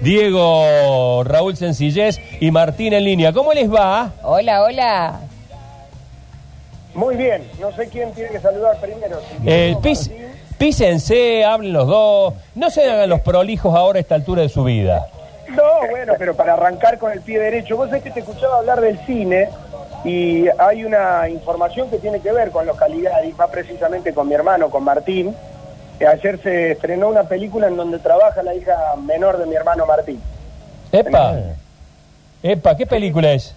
Diego, Raúl Sencillez y Martín en línea. ¿Cómo les va? Hola, hola. Muy bien, no sé quién tiene que saludar primero. si Eh, pis- písense, hablen los dos. No se hagan los prolijos ahora a esta altura de su vida. No, bueno, pero para arrancar con el pie derecho, vos sabés que te escuchaba hablar del cine y hay una información que tiene que ver con los Caligari, más precisamente con mi hermano, con Martín. Ayer se estrenó una película en donde trabaja la hija menor de mi hermano Martín. Epa. Epa, ¿qué película es?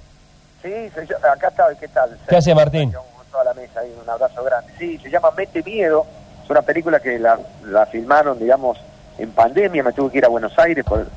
Sí, se llama- acá está, ¿qué tal? ¿Qué hace Martín? Con toda la mesa ahí, un abrazo grande. Sí, se llama Mete Miedo, es una película que la, la filmaron, digamos, en pandemia, me tuve que ir a Buenos Aires porque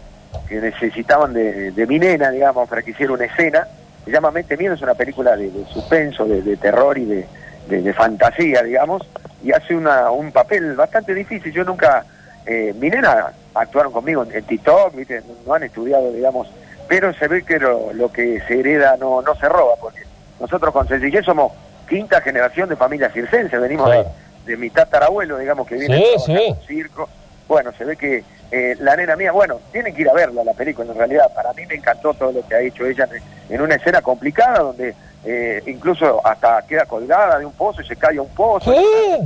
necesitaban de, de mi nena, digamos, para que hiciera una escena. Se llama Mete Miedo, es una película de, de suspenso, de, de terror y de fantasía, digamos, y hace una, un papel bastante difícil. Yo nunca, eh, mi nena actuaron conmigo en, en TikTok, ¿viste? no han estudiado, digamos, pero se ve que lo, lo que se hereda no, no se roba, porque nosotros con Sencillez somos quinta generación de familia circense, venimos de, de mi tatarabuelo, digamos, que viene Sí, sí. circo. Bueno, se ve que eh, la nena mía, bueno, tienen que ir a verla la película, en realidad, para mí me encantó todo lo que ha hecho ella en, en una escena complicada, donde eh, incluso hasta queda colgada de un pozo y se cae a un pozo. ¿Qué?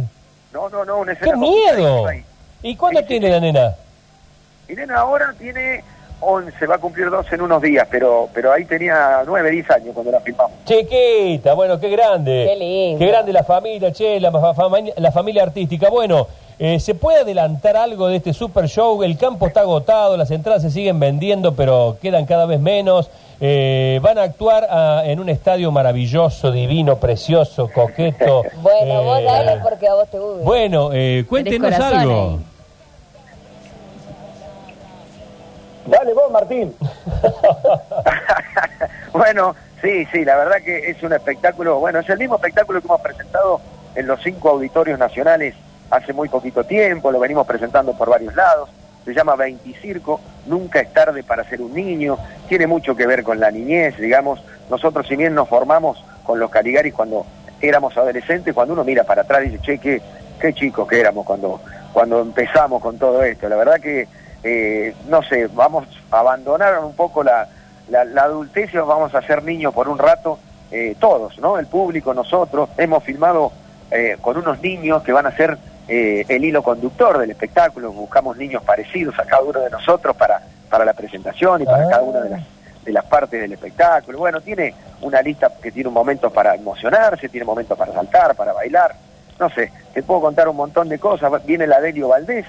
No, no, no, una escena ¡Qué miedo! ¿Y cuándo tiene la nena? Mi nena ahora tiene 11, va a cumplir 12 en unos días, pero pero ahí tenía 9, 10 años cuando la filmamos. Chiquita, bueno, qué grande. Qué lindo. Qué grande la familia, che, la, la familia artística. Bueno, eh, ¿se puede adelantar algo de este super show? El campo está agotado, las entradas se siguen vendiendo, pero quedan cada vez menos. Eh, van a actuar ah, en un estadio maravilloso, divino, precioso, coqueto. Bueno, vos Eh, dale porque a vos te gusta. Bueno, eh, cuéntenos algo. Dale vos, Martín. bueno, sí, sí, la verdad que es un espectáculo, bueno, es el mismo espectáculo que hemos presentado en los cinco auditorios nacionales hace muy poquito tiempo, lo venimos presentando por varios lados, se llama 20 Circo, nunca es tarde para ser un niño, tiene mucho que ver con la niñez, digamos, nosotros si bien nos formamos con los Caligaris cuando éramos adolescentes, cuando uno mira para atrás dice, che, qué, qué chicos que éramos cuando, cuando empezamos con todo esto, la verdad que eh, no sé, vamos a abandonar un poco la, la, la adultez y vamos a ser niños por un rato, eh, todos, ¿no? El público, nosotros, hemos filmado eh, con unos niños que van a ser eh, el hilo conductor del espectáculo, buscamos niños parecidos a cada uno de nosotros para, para la presentación y para Ah. cada una de las, de las partes del espectáculo. Bueno, tiene una lista que tiene un momento para emocionarse, tiene momentos para saltar, para bailar, no sé, te puedo contar un montón de cosas, viene la Delio Valdés,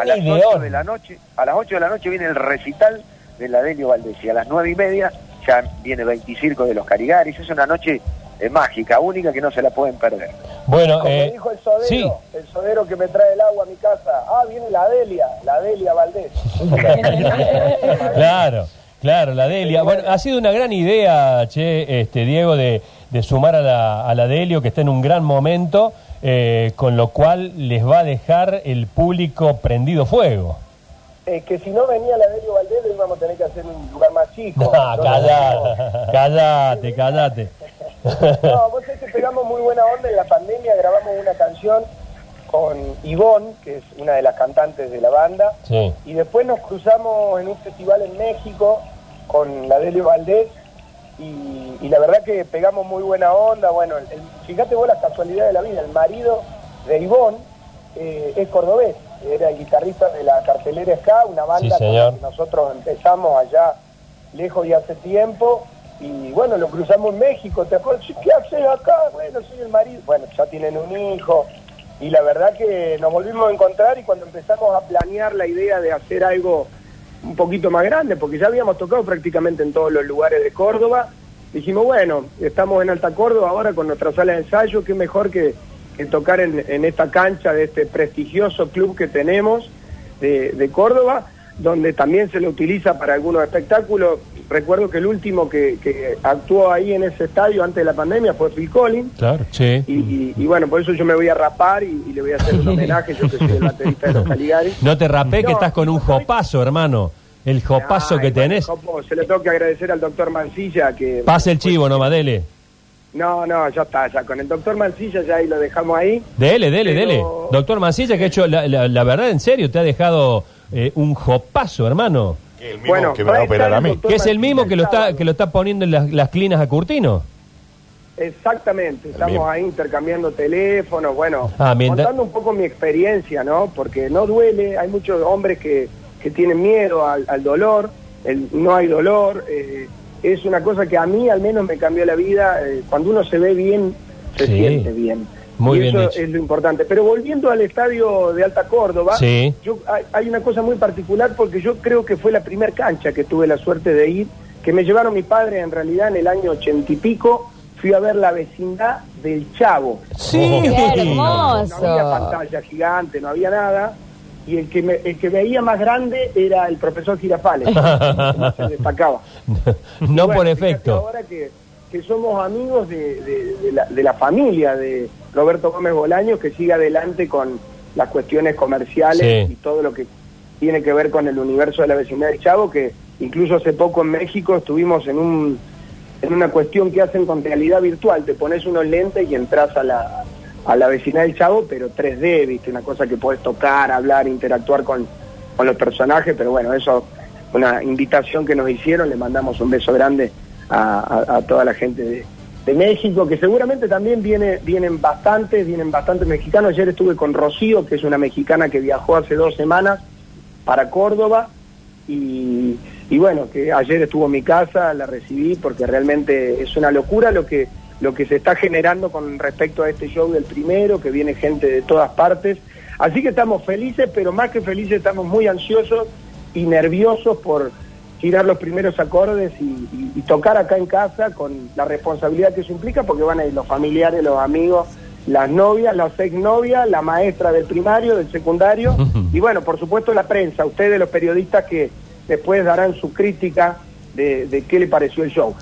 a las ideón. 8 de la noche, a las 8 de la noche viene el recital de la Delio Valdés y a las nueve y media ya viene 20 Circo de los Carigaris. Es una noche eh, mágica, única que no se la pueden perder. Bueno, Como eh, dijo el sodero, sí. el sodero que me trae el agua a mi casa. Ah, viene la Delia, la Delia Valdés. Claro, claro, la Delia. Bueno, ha sido una gran idea, che, este, Diego, de, de sumar a la, a la Delio, que está en un gran momento, eh, con lo cual les va a dejar el público prendido fuego. Es que si no venía la Delio Valdés, íbamos a tener que hacer un lugar más chico. No, Entonces, callate, callate, callate. No, vos sabés que pegamos muy buena onda en la pandemia, grabamos una canción con Ivonne, que es una de las cantantes de la banda, Sí. y después nos cruzamos en un festival en México con la Delio Valdés, y, y la verdad que pegamos muy buena onda, bueno, el- el- fíjate vos las casualidades de la vida, el marido de Ivonne eh, es cordobés, era el guitarrista de la cartelera Ska, una banda Sí, con la que nosotros empezamos allá lejos y hace tiempo, y bueno, lo cruzamos en México, ¿te acuerdas? ¿Qué haces acá? Bueno, soy el marido. Bueno, ya tienen un hijo, y la verdad que nos volvimos a encontrar y cuando empezamos a planear la idea de hacer algo un poquito más grande, porque ya habíamos tocado prácticamente en todos los lugares de Córdoba, dijimos, bueno, estamos en Alta Córdoba ahora con nuestra sala de ensayo, qué mejor que, tocar en, esta cancha de este prestigioso club que tenemos de Córdoba, donde también se lo utiliza para algunos espectáculos. Recuerdo que el último que, que actuó ahí en ese estadio antes de la pandemia fue Phil Collins. Claro, sí. Y, y- y bueno, por eso yo me voy a rapar y, y le voy a hacer un homenaje, yo que soy el baterista de los Caligaris. No te rapé que estás con un jopazo, hermano. El jopazo que tenés. Jopo, se lo tengo que agradecer al doctor Mancilla que... Pase el chivo, no Madele. No, no, ya está, ya con el doctor Mancilla ya ahí lo dejamos ahí. Dele, dele, Pero- dele. Doctor Mancilla, que ha hecho, la, la- la verdad, en serio, te ha dejado eh, un jopazo, hermano. El mismo Bueno, que me va a operar a mí. Que es el mismo que lo está, que lo está poniendo en las, las clinas a Curtino. Exactamente, estamos mismo. ahí intercambiando teléfonos, bueno, Ah, mientras- contando un poco mi experiencia, ¿no? Porque no duele, hay muchos hombres que, que tienen miedo al, al dolor, el, no hay dolor, eh, es una cosa que a mí al menos me cambió la vida, eh, cuando uno se ve bien, se Sí. siente bien. Muy y bien eso dicho. es lo importante. Pero volviendo al estadio de Alta Córdoba, Sí. yo, hay, hay una cosa muy particular porque yo creo que fue la primer cancha que tuve la suerte de ir, que me llevaron mi padre en realidad en el año ochenta y pico, fui a ver la vecindad del Chavo. Sí. Qué No había hermoso. pantalla gigante, no había nada. Y el que, me, el que veía más grande era el profesor Girafales, que se destacaba. no Bueno, por efecto. Ahora que, que somos amigos de, de- de la, de la familia de Roberto Gómez Bolaños, que sigue adelante con las cuestiones comerciales Sí. y todo lo que tiene que ver con el universo de la vecindad del Chavo, que incluso hace poco en México estuvimos en un en una cuestión que hacen con realidad virtual, te pones unos lentes y entras a la, a la vecindad del Chavo, pero 3D, viste, una cosa que puedes tocar, hablar, interactuar con, con los personajes, pero bueno, eso, una invitación que nos hicieron, le mandamos un beso grande a, a- a toda la gente de, de México, que seguramente también viene, vienen bastantes, vienen bastantes mexicanos. Ayer estuve con Rocío, que es una mexicana que viajó hace dos semanas para Córdoba y, y bueno, que ayer estuvo en mi casa, la recibí porque realmente es una locura lo que, lo que se está generando con respecto a este show del primero, que viene gente de todas partes. Así que estamos felices, pero más que felices estamos muy ansiosos y nerviosos por girar los primeros acordes y, y- y tocar acá en casa con la responsabilidad que eso implica, porque van a ir los familiares, los amigos, las novias, las exnovias, la maestra del primario, del secundario, y bueno, por supuesto la prensa, ustedes los periodistas que después darán su crítica de, de qué le pareció el show.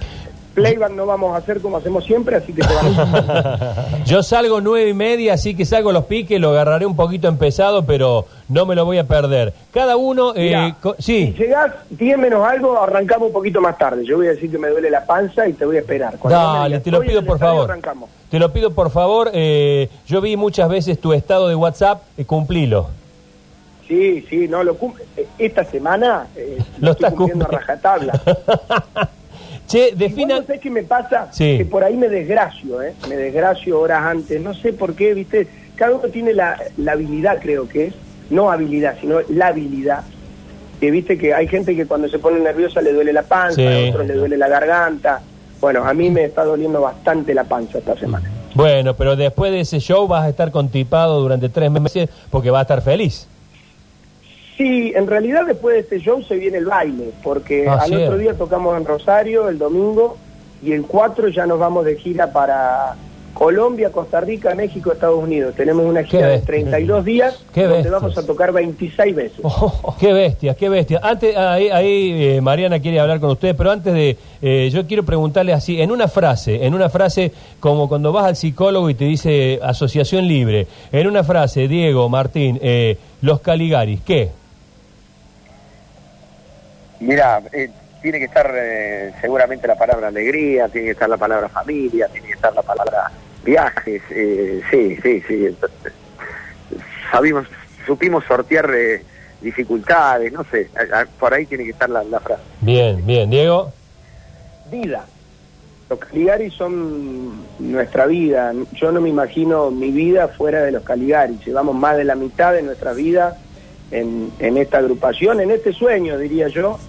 Playback no vamos a hacer como hacemos siempre, así que te van a... Yo salgo nueve y media, así que salgo los piques, lo agarraré un poquito empezado, pero no me lo voy a perder. Cada uno, eh, co- Si sí, llegás 10 menos algo, arrancamos un poquito más tarde. Yo voy a decir que me duele la panza y te voy a esperar. Cuando dale, digas, te lo "Estoy en pido por estadio", favor. Arrancamos. Te lo pido por favor. eh, yo vi muchas veces tu estado de WhatsApp, eh, cumplilo. Sí, sí, no, lo cum- eh, Esta semana eh, Lo lo estás estoy cumpliendo a rajatabla. Che, defina. no sé qué me pasa, Sí. que por ahí me desgracio, ¿eh? Me desgracio horas antes. No sé por qué, ¿viste? Cada uno tiene la, la habilidad, creo que es. No habilidad, sino la habilidad. Que viste que hay gente que cuando se pone nerviosa le duele la panza, Sí. a otros le duele la garganta. Bueno, a mí me está doliendo bastante la panza esta semana. Bueno, pero después de ese show vas a estar contipado durante tres meses porque vas a estar feliz. Sí, en realidad después de este show se viene el baile, porque Ah, al cierto. otro día tocamos en Rosario el domingo y el 4 ya nos vamos de gira para Colombia, Costa Rica, México, Estados Unidos. Tenemos una gira de bestia. 32 días donde bestias. vamos a tocar 26 veces. Oh, qué bestia, qué bestia. Antes, ahí, ahí, eh, Mariana quiere hablar con ustedes, pero antes de, eh, yo quiero preguntarle así, en una frase, en una frase como cuando vas al psicólogo y te dice asociación libre, en una frase, Diego, Martín, eh, los Caligaris, ¿qué? Mira, eh, tiene que estar eh, seguramente la palabra alegría, tiene que estar la palabra familia, tiene que estar la palabra viajes, eh, sí, sí, sí. Entonces, sabimos, supimos sortear eh, dificultades, no sé, a- a- por ahí tiene que estar la, la frase. Bien, bien, Diego. Vida. Los Caligaris son nuestra vida. Yo no me imagino mi vida fuera de los Caligaris. Llevamos más de la mitad de nuestra vida en, en esta agrupación, en este sueño, diría yo.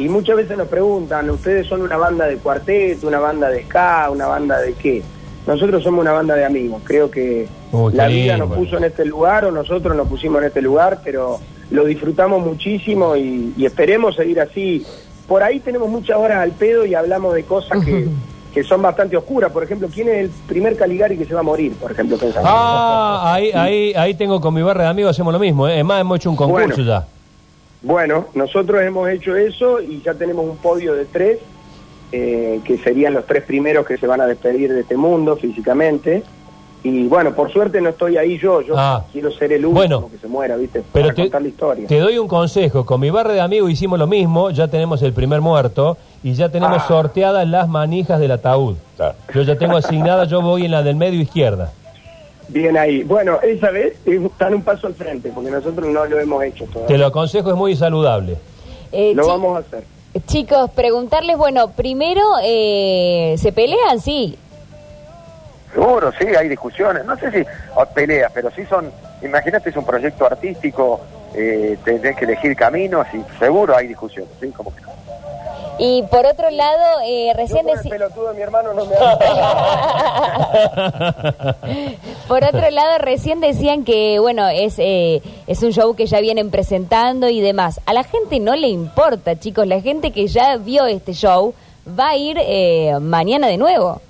Y muchas veces nos preguntan, ¿ustedes son una banda de cuarteto, una banda de ska, una banda de qué? Nosotros somos una banda de amigos. Creo que qué la vida lindo. nos puso en este lugar o nosotros nos pusimos en este lugar, pero lo disfrutamos muchísimo y, y esperemos seguir así. Por ahí tenemos muchas horas al pedo y hablamos de cosas que, que son bastante oscuras. Por ejemplo, ¿quién es el primer Caligari que se va a morir? Por ejemplo, pensando. Ah, ahí, ahí, ahí tengo con mi barra de amigos, hacemos lo mismo. ¿eh? Es más, hemos hecho un concurso Bueno. ya. Bueno, nosotros hemos hecho eso y ya tenemos un podio de tres, eh, que serían los tres primeros que se van a despedir de este mundo físicamente. Y bueno, por suerte no estoy ahí yo, yo Ah. quiero ser el último Bueno, que se muera, ¿viste? Pero Para te, contar la historia. te doy un consejo. Con mi barra de amigos hicimos lo mismo, ya tenemos el primer muerto y ya tenemos Ah. sorteadas las manijas del ataúd. Claro. Yo ya tengo asignada, yo voy en la del medio izquierda. Bien ahí. Bueno, esa vez están un paso al frente, porque nosotros no lo hemos hecho Te todavía. lo aconsejo, es muy saludable. Eh, Lo vamos a hacer. Chicos, preguntarles, bueno, primero, eh, ¿se pelean? Sí. Seguro, sí, hay discusiones, no sé si peleas, pero sí son, imagínate, es un proyecto artístico, eh, tenés que elegir caminos y seguro hay discusiones, ¿sí? Como que no. Y por otro lado, eh, recién deci- pelotudo de mi hermano no me Por otro lado, recién decían que, bueno, es, eh, es un show que ya vienen presentando y demás. A la gente no le importa, chicos. La gente que ya vio este show va a ir eh, mañana de nuevo.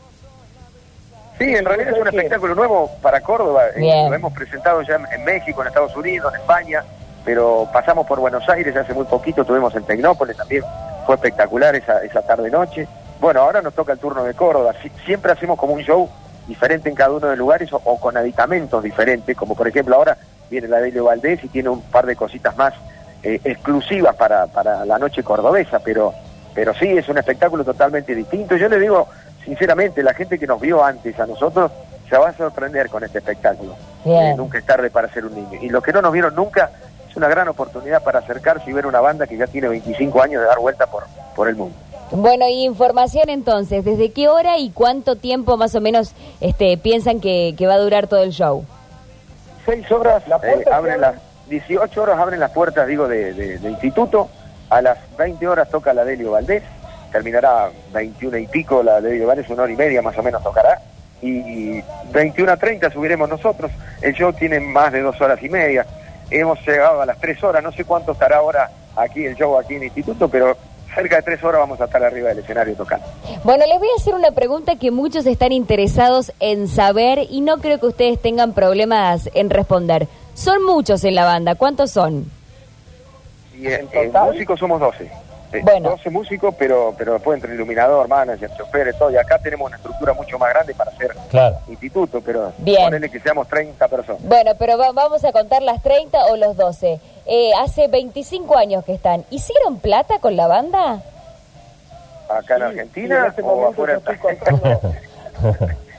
Sí, en realidad es un espectáculo nuevo para Córdoba. eh, lo hemos presentado ya en, México, en Estados Unidos, en España, pero pasamos por Buenos Aires hace muy poquito, tuvimos en Tecnópolis también, fue espectacular esa, esa tarde-noche. Bueno, ahora nos toca el turno de Córdoba. Si- siempre hacemos como un show diferente en cada uno de los lugares o, o con aditamentos diferentes, como por ejemplo ahora viene la Delio Valdés y tiene un par de cositas más eh, exclusivas para, para la noche cordobesa, pero, pero sí, es un espectáculo totalmente distinto. Yo le digo, sinceramente, la gente que nos vio antes a nosotros se va a sorprender con este espectáculo. Eh, nunca es tarde para ser un niño. Y los que no nos vieron nunca, es una gran oportunidad para acercarse y ver una banda que ya tiene 25 años de dar vuelta por, por el mundo. Bueno, y información entonces, ¿desde qué hora y cuánto tiempo más o menos este, piensan que, que va a durar todo el show? Seis horas, La puerta eh, abren abre- las 18 horas abren las puertas, digo, de, de- de instituto. A las 20 horas toca la Delio Valdés. Terminará 21 y pico la Delio Valdés, una hora y media más o menos tocará. Y 21 a 30 subiremos nosotros. El show tiene más de dos horas y media. Hemos llegado a las tres horas. No sé cuánto estará ahora aquí el show aquí en instituto, pero cerca de tres horas vamos a estar arriba del escenario tocando. Bueno, les voy a hacer una pregunta que muchos están interesados en saber y no creo que ustedes tengan problemas en responder. Son muchos en la banda, ¿cuántos son? Y en, ¿En en total? músicos somos 12. Eh, Bueno. 12 músicos, pero pero después entre iluminador, manager, chofer, todo. Y acá tenemos una estructura mucho más grande para hacer Claro. instituto, pero Bien. ponele que seamos 30 personas. Bueno, pero va- vamos a contar las 30 o los 12. Eh, hace 25 años que están. ¿Hicieron plata con la banda? Acá en Argentina en este o momento afuera.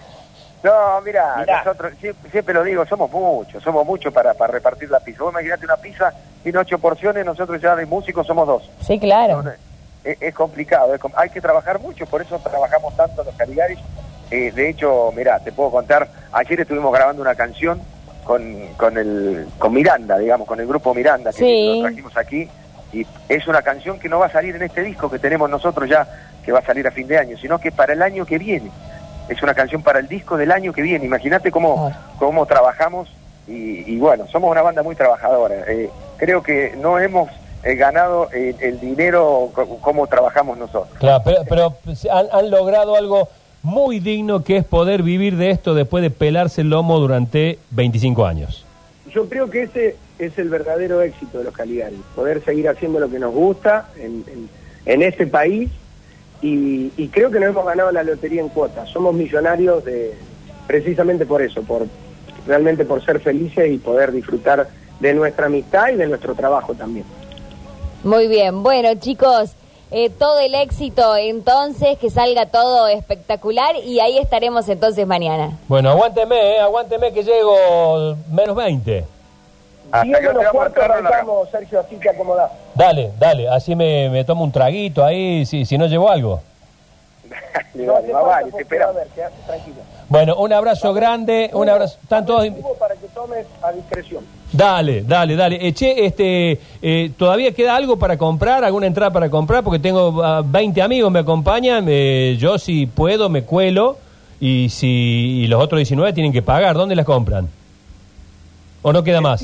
no, mira, Mirá. nosotros siempre, siempre lo digo, somos muchos, somos muchos para, para repartir la pizza. Vos imaginate una pizza, tiene ocho porciones, nosotros ya de músicos somos dos. Sí, claro. Entonces, es, es complicado, es hay que trabajar mucho, por eso trabajamos tanto los Caligaris. Eh, de hecho, mira, te puedo contar, ayer estuvimos grabando una canción con, con, el, con Miranda, digamos, con el grupo Miranda, que Sí. lo trajimos aquí, y es una canción que no va a salir en este disco que tenemos nosotros ya, que va a salir a fin de año, sino que para el año que viene. Es una canción para el disco del año que viene. Imagínate cómo, cómo trabajamos y, y bueno, somos una banda muy trabajadora. Eh, creo que no hemos eh, ganado el, el dinero co- como trabajamos nosotros. Claro, pero, pero han, han logrado algo muy digno que es poder vivir de esto después de pelarse el lomo durante 25 años. Yo creo que ese es el verdadero éxito de los Caligari, poder seguir haciendo lo que nos gusta en, en, en este país y, y creo que nos hemos ganado la lotería en cuotas. Somos millonarios de precisamente por eso, por realmente por ser felices y poder disfrutar de nuestra amistad y de nuestro trabajo también. Muy bien. Bueno, chicos, eh, todo el éxito entonces, que salga todo espectacular y ahí estaremos entonces mañana. Bueno, aguánteme, eh, aguánteme que llego menos 20. Arrancamos, Sergio, así te acomodás. Dale, dale, así me, me tomo un traguito ahí, si, si no llevo algo. Le No vale, hace más falta, vale, te esperamos. a ver, quedate tranquilo. Bueno, un abrazo grande, un abrazo. ¿Están todos? Para que tomes a discreción. Dale, dale, dale. Eh, che, este, eh, ¿todavía queda algo para comprar? ¿Alguna entrada para comprar? Porque tengo ah, 20 amigos me acompañan. eh, yo si puedo me cuelo y si y los otros 19 tienen que pagar. ¿Dónde las compran? ¿O no queda más?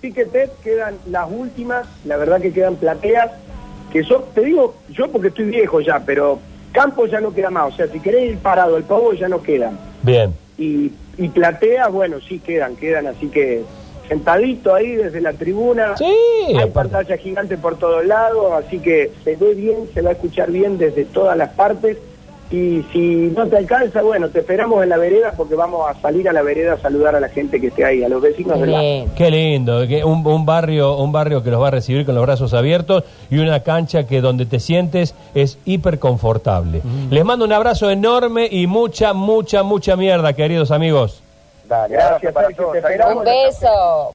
Ticketet quedan las últimas, la verdad que quedan plateas, que son, te digo, yo porque estoy viejo ya, pero campo ya no queda más. O sea, si querés ir parado el pavo ya no quedan. Bien. Y, y plateas, bueno, sí quedan, quedan, así que sentadito ahí desde la tribuna. Sí, Hay aparte. pantalla gigante por todos lados, así que se ve bien, se va a escuchar bien desde todas las partes. Y si no te alcanza, bueno, te esperamos en la vereda porque vamos a salir a la vereda a saludar a la gente que esté ahí, a los vecinos del. Bien. Qué lindo, que un, un barrio, un barrio que los va a recibir con los brazos abiertos y una cancha que donde te sientes es hiper confortable. Les mando un abrazo enorme y mucha, mucha, mucha mierda, queridos amigos. Dale, Gracias, abrazo para todos. te esperamos. Un beso.